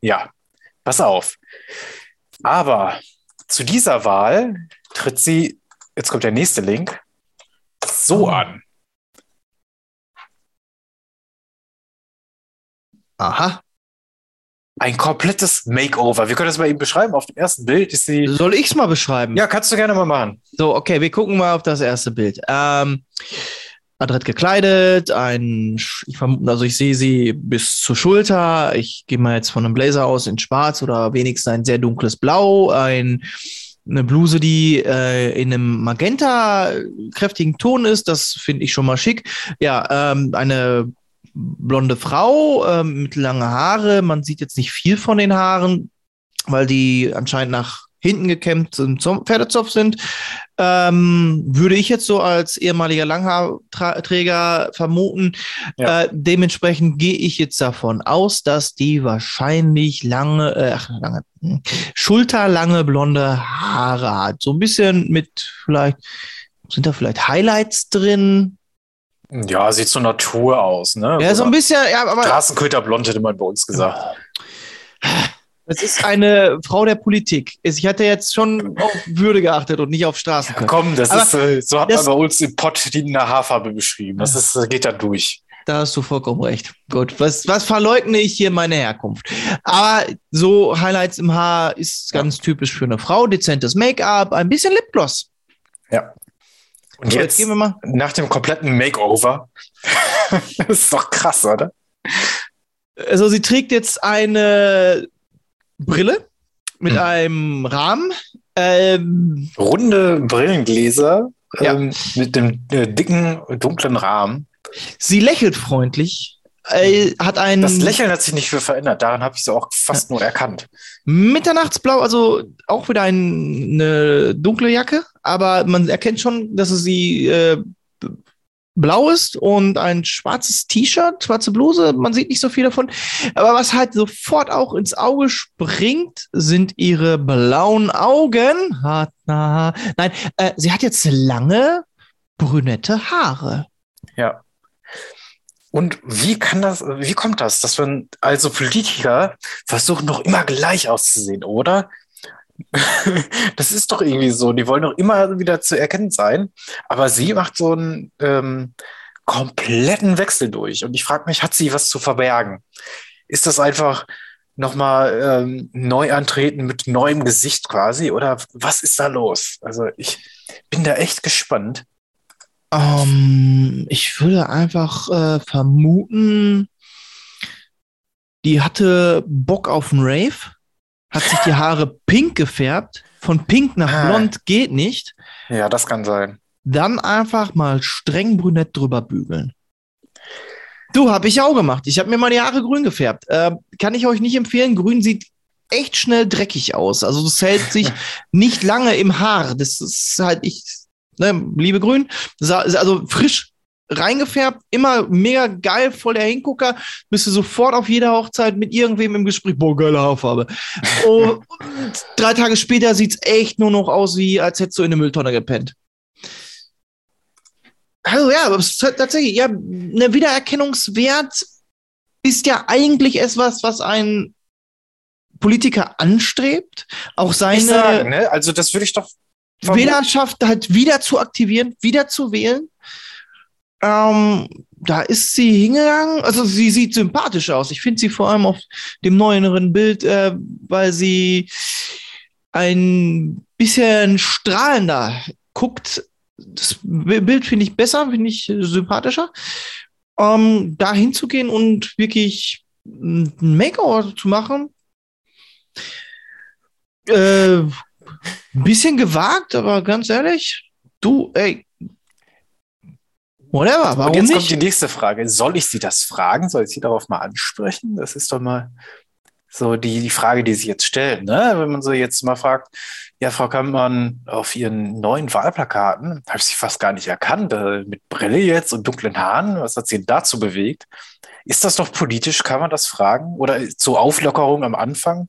B: Ja, pass auf. Aber zu dieser Wahl tritt sie, jetzt kommt der nächste Link, so oh. an.
A: Aha
B: ein komplettes Makeover. Wir können das mal eben beschreiben. Auf dem ersten Bild ist sie.
A: Soll ich es mal beschreiben?
B: Ja, kannst du gerne mal machen.
A: So, okay, wir gucken mal auf das erste Bild. Ähm, adrett gekleidet, ein, ich vermute, also ich sehe sie bis zur Schulter. Ich gehe mal jetzt von einem Blazer aus in Schwarz oder wenigstens ein sehr dunkles Blau, ein eine Bluse, die äh, in einem magenta kräftigen Ton ist, das finde ich schon mal schick. Ja, ähm, eine blonde Frau äh, mit langen Haare. Man sieht jetzt nicht viel von den Haaren, weil die anscheinend nach hinten gekämmt zum Pferdezopf sind. Ähm, würde ich jetzt so als ehemaliger Langhaarträger vermuten. Ja. Äh, dementsprechend gehe ich jetzt davon aus, dass die wahrscheinlich lange, äh, ach, lange, hm, schulterlange blonde Haare hat. So ein bisschen mit vielleicht, sind da vielleicht Highlights drin?
B: Ja, sieht so Natur aus, ne?
A: Ja, so ein bisschen, ja,
B: aber. Straßenköter blond hätte man bei uns gesagt.
A: Das ist eine Frau der Politik. Ich hatte jetzt schon auf Würde geachtet und nicht auf Straßenköter.
B: Ja, komm, das aber ist, äh, so hat man bei uns im Pott die Haarfarbe beschrieben. Das ist, geht da durch.
A: Da hast du vollkommen recht. Gut, was, was verleugne ich hier meine Herkunft? Aber so Highlights im Haar ist ganz ja. typisch für eine Frau. Dezentes Make-up, ein bisschen Lipgloss.
B: Ja. Und so, jetzt, jetzt nach dem kompletten Makeover, das ist doch krass, oder?
A: Also sie trägt jetzt eine Brille mit hm. einem Rahmen. Ähm,
B: Runde Brillengläser ja. ähm, mit dem äh, dicken, dunklen Rahmen.
A: Sie lächelt freundlich, äh, hat ein.
B: Das Lächeln hat sich nicht viel verändert, daran habe ich sie auch fast nur erkannt.
A: Mitternachtsblau, also auch wieder ein, eine dunkle Jacke, aber man erkennt schon, dass es sie äh, blau ist und ein schwarzes T-Shirt, schwarze Bluse. Man sieht nicht so viel davon. Aber was halt sofort auch ins Auge springt, sind ihre blauen Augen. Nein, äh, sie hat jetzt lange brünette Haare.
B: Ja. Und wie kann das, wie kommt das, dass man also Politiker versuchen noch immer gleich auszusehen, oder? das ist doch irgendwie so. Die wollen doch immer wieder zu erkennen sein. Aber sie macht so einen ähm, kompletten Wechsel durch. Und ich frage mich, hat sie was zu verbergen? Ist das einfach nochmal ähm, neu antreten mit neuem Gesicht quasi? Oder was ist da los? Also ich bin da echt gespannt.
A: Um, ähm, ich würde einfach äh, vermuten, die hatte Bock auf einen Rave hat sich die Haare pink gefärbt. Von pink nach ah. blond geht nicht.
B: Ja, das kann sein.
A: Dann einfach mal streng brünett drüber bügeln. Du, habe ich auch gemacht. Ich habe mir mal die Haare grün gefärbt. Äh, kann ich euch nicht empfehlen. Grün sieht echt schnell dreckig aus. Also das hält sich nicht lange im Haar. Das ist halt ich, ne, liebe Grün. Also frisch reingefärbt, immer mega geil, voll der Hingucker, bist du sofort auf jeder Hochzeit mit irgendwem im Gespräch, boah, geile Haarfarbe. und drei Tage später sieht es echt nur noch aus, wie als hättest du in eine Mülltonne gepennt. Also ja, aber tatsächlich, ja, ein Wiedererkennungswert ist ja eigentlich etwas, was ein Politiker anstrebt, auch seine
B: sagen, ne? also das würde ich doch
A: Wählerschaft halt wieder zu aktivieren, wieder zu wählen. Ähm, da ist sie hingegangen. Also sie sieht sympathisch aus. Ich finde sie vor allem auf dem neueren Bild, äh, weil sie ein bisschen strahlender guckt. Das Bild finde ich besser, finde ich sympathischer. Ähm, da hinzugehen und wirklich ein Makeover zu machen. Äh, ein bisschen gewagt, aber ganz ehrlich, du, ey,
B: Whatever, warum Und jetzt nicht? kommt die nächste Frage. Soll ich sie das fragen? Soll ich sie darauf mal ansprechen? Das ist doch mal so die, die Frage, die sich jetzt stellt. Ne? Wenn man so jetzt mal fragt, ja, Frau Kammmann, auf Ihren neuen Wahlplakaten habe ich Sie fast gar nicht erkannt, äh, mit Brille jetzt und dunklen Haaren. Was hat Sie dazu bewegt? Ist das doch politisch? Kann man das fragen? Oder zur Auflockerung am Anfang?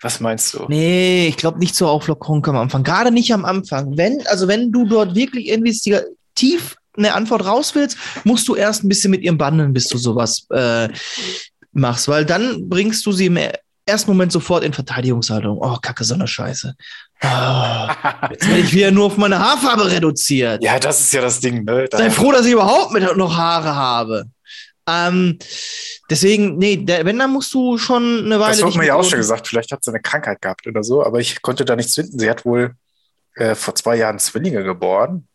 B: Was meinst du?
A: Nee, ich glaube nicht zur Auflockerung am Anfang. Gerade nicht am Anfang. Wenn, also wenn du dort wirklich investigativ eine Antwort raus willst, musst du erst ein bisschen mit ihrem bandeln, bis du sowas äh, machst, weil dann bringst du sie im ersten Moment sofort in Verteidigungshaltung. Oh, kacke, so eine Scheiße. Oh, jetzt werde ich wieder nur auf meine Haarfarbe reduziert.
B: Ja, das ist ja das Ding. Ne?
A: Sei froh, dass ich überhaupt noch Haare habe. Ähm, deswegen, nee, der, wenn, dann musst du schon eine Weile. Das
B: wurde mir ja auch schon gesagt, vielleicht hat sie eine Krankheit gehabt oder so, aber ich konnte da nichts finden. Sie hat wohl äh, vor zwei Jahren Zwillinge geboren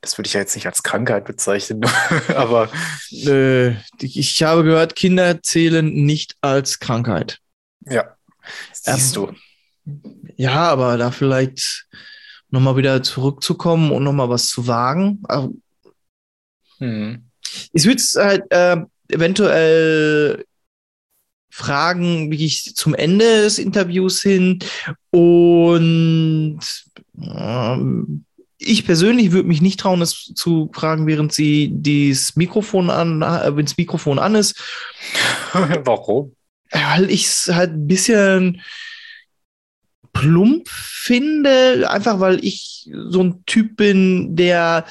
B: das würde ich ja jetzt nicht als Krankheit bezeichnen, aber.
A: Äh, ich habe gehört, Kinder zählen nicht als Krankheit.
B: Ja, siehst ähm,
A: du. Ja, aber da vielleicht nochmal wieder zurückzukommen und nochmal was zu wagen. Also, hm. Ich würde es halt äh, eventuell fragen, wie ich zum Ende des Interviews hin und ähm, ich persönlich würde mich nicht trauen, es zu fragen, während sie das Mikrofon an, äh, wenn das Mikrofon an ist.
B: Warum?
A: Weil ich es halt ein bisschen plump finde, einfach weil ich so ein Typ bin, der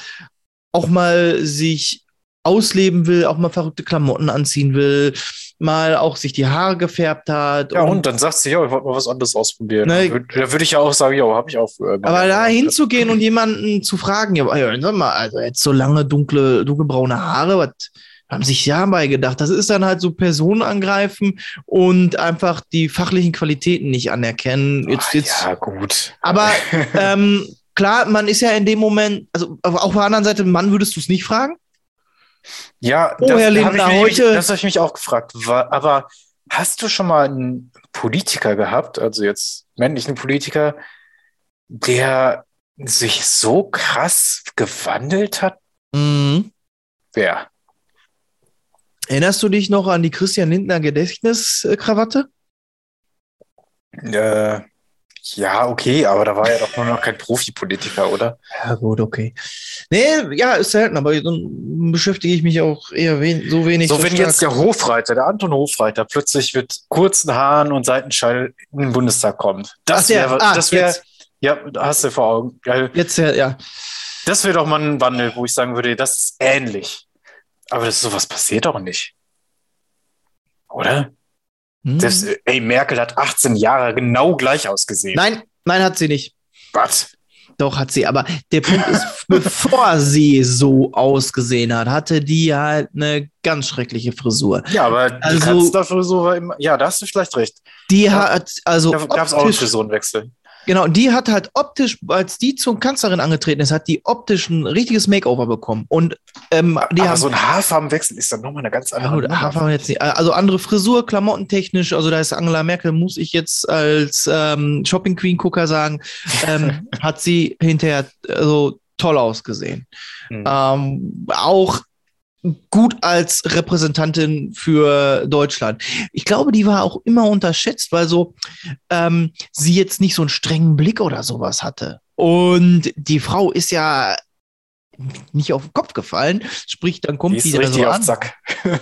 A: auch mal sich ausleben will, auch mal verrückte Klamotten anziehen will, mal auch sich die Haare gefärbt hat.
B: Ja, und, und dann sagt sie, ja, ich wollte mal was anderes ausprobieren. Ne, da würde ich ja auch sagen, ja, habe ich auch.
A: Äh, aber da hinzugehen und jemanden zu fragen, ja, sag mal, also jetzt so lange dunkle, dunkelbraune Haare, was haben sich ja bei gedacht. Das ist dann halt so Personen angreifen und einfach die fachlichen Qualitäten nicht anerkennen. Jetzt, jetzt,
B: ja, gut.
A: Aber ähm, klar, man ist ja in dem Moment, also auch auf der anderen Seite, Mann, würdest du es nicht fragen?
B: Ja, oh, das, Herr Lindner, heute. das habe ich mich auch gefragt. Aber hast du schon mal einen Politiker gehabt, also jetzt männlichen Politiker, der sich so krass gewandelt hat?
A: Mhm.
B: Wer?
A: Erinnerst du dich noch an die Christian Lindner Gedächtniskrawatte?
B: Äh, ja, okay, aber da war ja doch nur noch kein Profipolitiker, oder?
A: Ja, gut, okay. Nee, ja, ist selten, aber dann beschäftige ich mich auch eher wen so wenig.
B: So, wenn
A: stark-
B: jetzt der Hofreiter, der Anton Hofreiter, plötzlich mit kurzen Haaren und Seitenschall in den Bundestag kommt. Das wäre,
A: ah,
B: das wäre, ja, hast du vor Augen. Geil.
A: Jetzt ja, ja.
B: Das wäre doch mal ein Wandel, wo ich sagen würde, das ist ähnlich. Aber das sowas passiert doch nicht. Oder?
A: Hm.
B: Äh, ey, Merkel hat 18 Jahre genau gleich ausgesehen.
A: Nein, nein, hat sie nicht.
B: Was?
A: Doch, hat sie. Aber der Punkt ist, bevor sie so ausgesehen hat, hatte die halt eine ganz schreckliche Frisur.
B: Ja, aber die
A: Also-
B: Kanzlerfrisur war immer, ja, da hast du vielleicht recht.
A: Die hat, also.
B: Da gab es auch einen Frisurenwechsel.
A: Genau, die hat halt optisch, als die zur Kanzlerin angetreten ist, hat die optisch ein richtiges Makeover bekommen. Und ähm, die
B: aber
A: haben
B: so ein Haarfarbenwechsel ist dann nochmal eine ganz
A: Ja,
B: andere Nummer.
A: Haarfarben jetzt nicht. Also andere Frisur, klamottentechnisch, also da ist Angela Merkel, muss ich jetzt als ähm, Shopping Queen Gucker sagen, ähm, hat sie hinterher also, toll ausgesehen.
B: Hm.
A: Ähm, auch gut als Repräsentantin für Deutschland. Ich glaube, die war auch immer unterschätzt, weil so ähm, sie jetzt nicht so einen strengen Blick oder sowas hatte. Und die Frau ist ja nicht auf den Kopf gefallen, sprich, dann
B: Die
A: kommt
B: ist
A: die da so an.
B: Zack.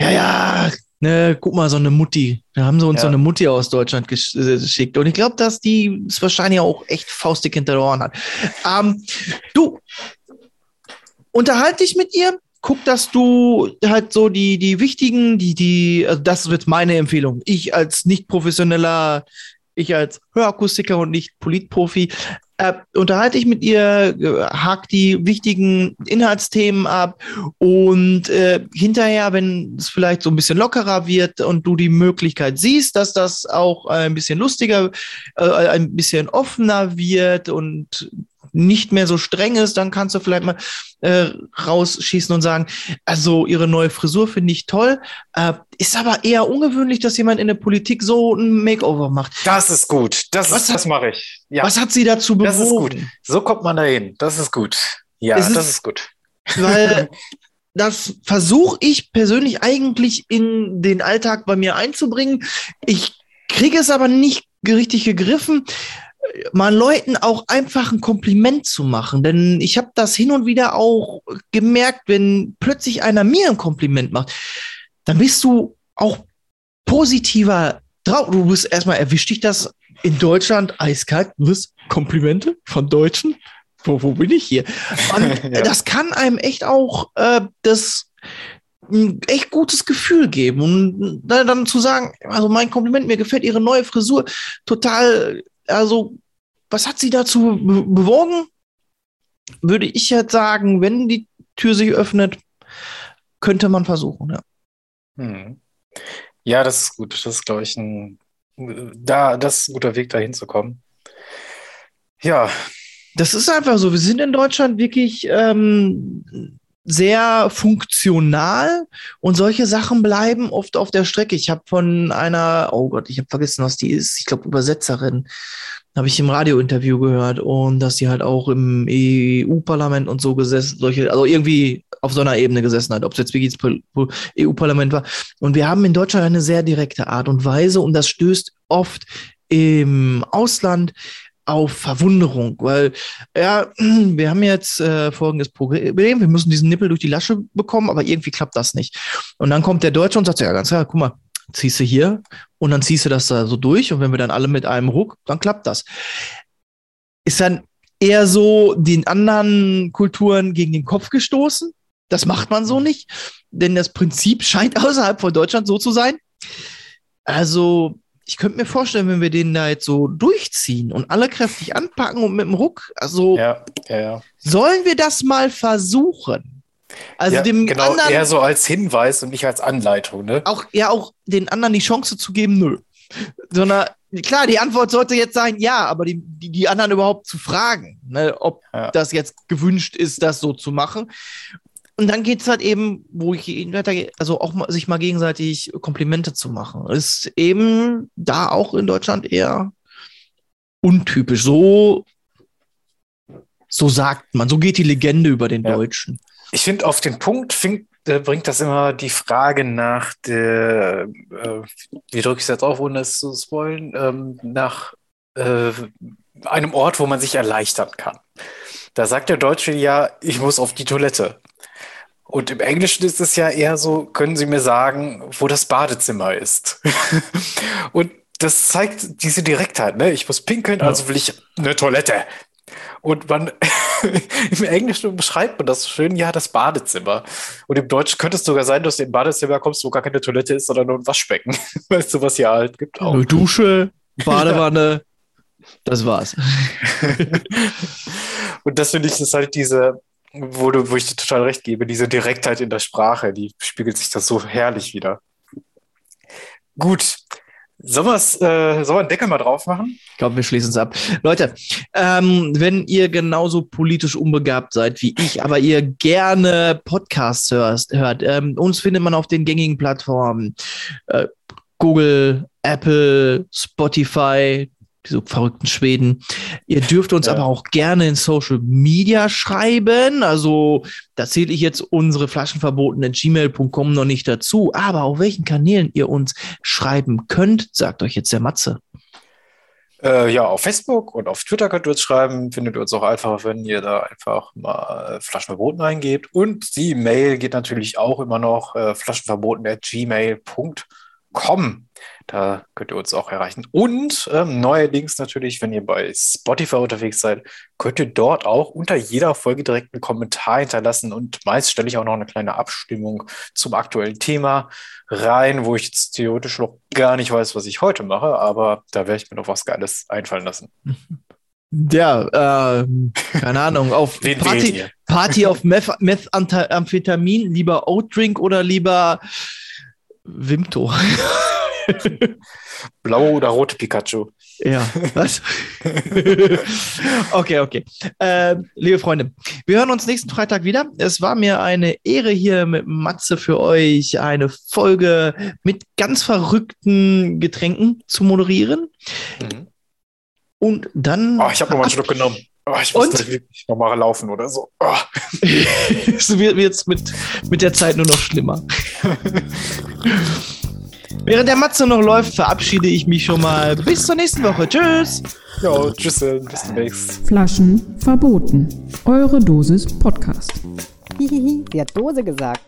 A: Ja, ja, ne, guck mal, so eine Mutti. Da haben sie uns
B: Ja.
A: so eine Mutti aus Deutschland gesch äh, geschickt. Und ich glaube, dass die es wahrscheinlich auch echt faustdick hinter den Ohren hat. Ähm, du, unterhalte dich mit ihr. Guck, dass du halt so die, die wichtigen, die, die, also das wird meine Empfehlung. Ich als nicht professioneller, ich als Hörakustiker und nicht Politprofi, äh, unterhalte ich mit ihr, äh, hakt die wichtigen Inhaltsthemen ab und äh, hinterher, wenn es vielleicht so ein bisschen lockerer wird und du die Möglichkeit siehst, dass das auch ein bisschen lustiger, äh, ein bisschen offener wird und nicht mehr so streng ist, dann kannst du vielleicht mal äh, rausschießen und sagen, also ihre neue Frisur finde ich toll, äh, ist aber eher ungewöhnlich, dass jemand in der Politik so ein Makeover macht.
B: Das ist gut. Das,
A: Was
B: ist,
A: hat-
B: das mache ich. Ja,
A: Was hat sie dazu bewogen?
B: das ist gut. So kommt man dahin. Das ist gut. Ja,
A: ist-
B: das ist gut.
A: weil das versuche ich persönlich eigentlich in den Alltag bei mir einzubringen. Ich kriege es aber nicht richtig gegriffen, mal Leuten auch einfach ein Kompliment zu machen. Denn ich habe das hin und wieder auch gemerkt, wenn plötzlich einer mir ein Kompliment macht, dann bist du auch positiver drauf. Du bist erstmal erwischt dich das in Deutschland eiskalt. Du bist Komplimente von Deutschen. Wo, wo bin ich hier? Und
B: Ja.
A: das kann einem echt auch äh, das ein echt gutes Gefühl geben und dann, dann zu sagen, also mein Kompliment, mir gefällt ihre neue Frisur total, also was hat sie dazu be bewogen? Würde ich jetzt sagen, wenn die Tür sich öffnet, könnte man versuchen, ja.
B: Hm. Ja, das ist gut. Das ist, glaube ich, ein, da, das ist ein guter Weg, da hinzukommen. Ja,
A: Das ist einfach so. Wir sind in Deutschland wirklich ähm, sehr funktional und solche Sachen bleiben oft auf der Strecke. Ich habe von einer, oh Gott, ich habe vergessen, was die ist. Ich glaube, Übersetzerin. Habe ich im Radiointerview gehört und dass sie halt auch im EU-Parlament und so gesessen, solche, also irgendwie auf so einer Ebene gesessen hat, ob es jetzt wirklich EU-Parlament war. Und wir haben in Deutschland eine sehr direkte Art und Weise und das stößt oft im Ausland auf Verwunderung, weil ja, wir haben jetzt äh, folgendes Problem, wir müssen diesen Nippel durch die Lasche bekommen, aber irgendwie klappt das nicht. Und dann kommt der Deutsche und sagt, ja ganz klar, guck mal, ziehst du hier und dann ziehst du das da so durch und wenn wir dann alle mit einem Ruck, dann klappt das. Ist dann eher so den anderen Kulturen gegen den Kopf gestoßen. Das macht man so nicht, denn das Prinzip scheint außerhalb von Deutschland so zu sein. Also ich könnte mir vorstellen, wenn wir den da jetzt so durchziehen und alle kräftig anpacken und mit dem Ruck, also
B: ja, ja, ja.
A: sollen wir das mal versuchen? Also
B: ja,
A: dem
B: genau,
A: anderen
B: eher so als Hinweis und nicht als Anleitung, ne?
A: auch ja auch den anderen die Chance zu geben, nö. Sondern klar, die Antwort sollte jetzt sein, ja, aber die, die, die anderen überhaupt zu fragen, ne, ob das jetzt gewünscht ist, das so zu machen. Und dann geht's halt eben, wo ich also auch mal, sich mal gegenseitig Komplimente zu machen. Ist eben da auch in Deutschland eher untypisch. So So sagt man, so geht die Legende über den
B: Ja.
A: Deutschen.
B: Ich finde, auf den Punkt fing, äh, bringt das immer die Frage nach der, äh, wie drücke ich es jetzt auf, ohne es zu spoilen, ähm, nach äh, einem Ort, wo man sich erleichtern kann. Da sagt der Deutsche ja, ich muss auf die Toilette. Und im Englischen ist es ja eher so, können Sie mir sagen, wo das Badezimmer ist? Und das zeigt diese Direktheit, ne? Ich muss pinkeln, also will ich eine Toilette. Und man, im Englischen beschreibt man das schön, ja, das Badezimmer. Und im Deutschen könnte es sogar sein, dass du in ein Badezimmer kommst, wo gar keine Toilette ist, sondern nur ein Waschbecken. Weißt du, was hier halt gibt auch.
A: Eine Dusche, Badewanne, das war's.
B: Und das finde ich, ist halt diese, wo, du, wo ich dir total recht gebe, diese Direktheit in der Sprache, die spiegelt sich das so herrlich wieder. Gut. Sollen, äh, sollen wir einen Deckel mal drauf machen?
A: Ich glaube, wir schließen es ab. Leute, ähm, wenn ihr genauso politisch unbegabt seid wie ich, aber ihr gerne Podcasts hörst, hört, ähm, uns findet man auf den gängigen Plattformen. Äh, Google, Apple, Spotify, diese verrückten Schweden. Ihr dürft uns
B: Ja.
A: aber auch gerne in Social Media schreiben. Also da zähle ich jetzt unsere flaschenverbotenen gmail.com noch nicht dazu. Aber auf welchen Kanälen ihr uns schreiben könnt, sagt euch jetzt der Matze.
B: Äh, ja, auf Facebook und auf Twitter könnt ihr uns schreiben. Findet ihr uns auch einfacher, wenn ihr da einfach mal Flaschenverboten eingebt. Und die Mail geht natürlich auch immer noch äh, flaschenverboten.gmail.com. Da könnt ihr uns auch erreichen. Und ähm, neuerdings natürlich, wenn ihr bei Spotify unterwegs seid, könnt ihr dort auch unter jeder Folge direkt einen Kommentar hinterlassen. Und meist stelle ich auch noch eine kleine Abstimmung zum aktuellen Thema rein, wo ich jetzt theoretisch noch gar nicht weiß, was ich heute mache, aber da werde ich mir noch was Geiles einfallen lassen.
A: Ja, ähm, keine Ahnung, auf Party? Party auf Meth, Methamphetamin, lieber Oat-Drink oder lieber Wimto?
B: Blaue oder rote Pikachu?
A: ja, was? okay, okay. Ähm, liebe Freunde, wir hören uns nächsten Freitag wieder. Es war mir eine Ehre hier mit Matze für euch eine Folge mit ganz verrückten Getränken zu moderieren.
B: Mhm.
A: Und dann
B: Oh, ich habe nochmal einen Schluck genommen. Oh, ich muss
A: Und?
B: wirklich nochmal laufen oder so. Oh.
A: es wird jetzt mit, mit der Zeit nur noch schlimmer. Während der Matze noch läuft, verabschiede ich mich schon mal. Bis zur nächsten Woche. Tschüss.
B: Ja, tschüss, äh, bis demnächst.
C: Flaschen verboten. Eure Dosis Podcast.
D: Hihihi, sie hat Dose gesagt.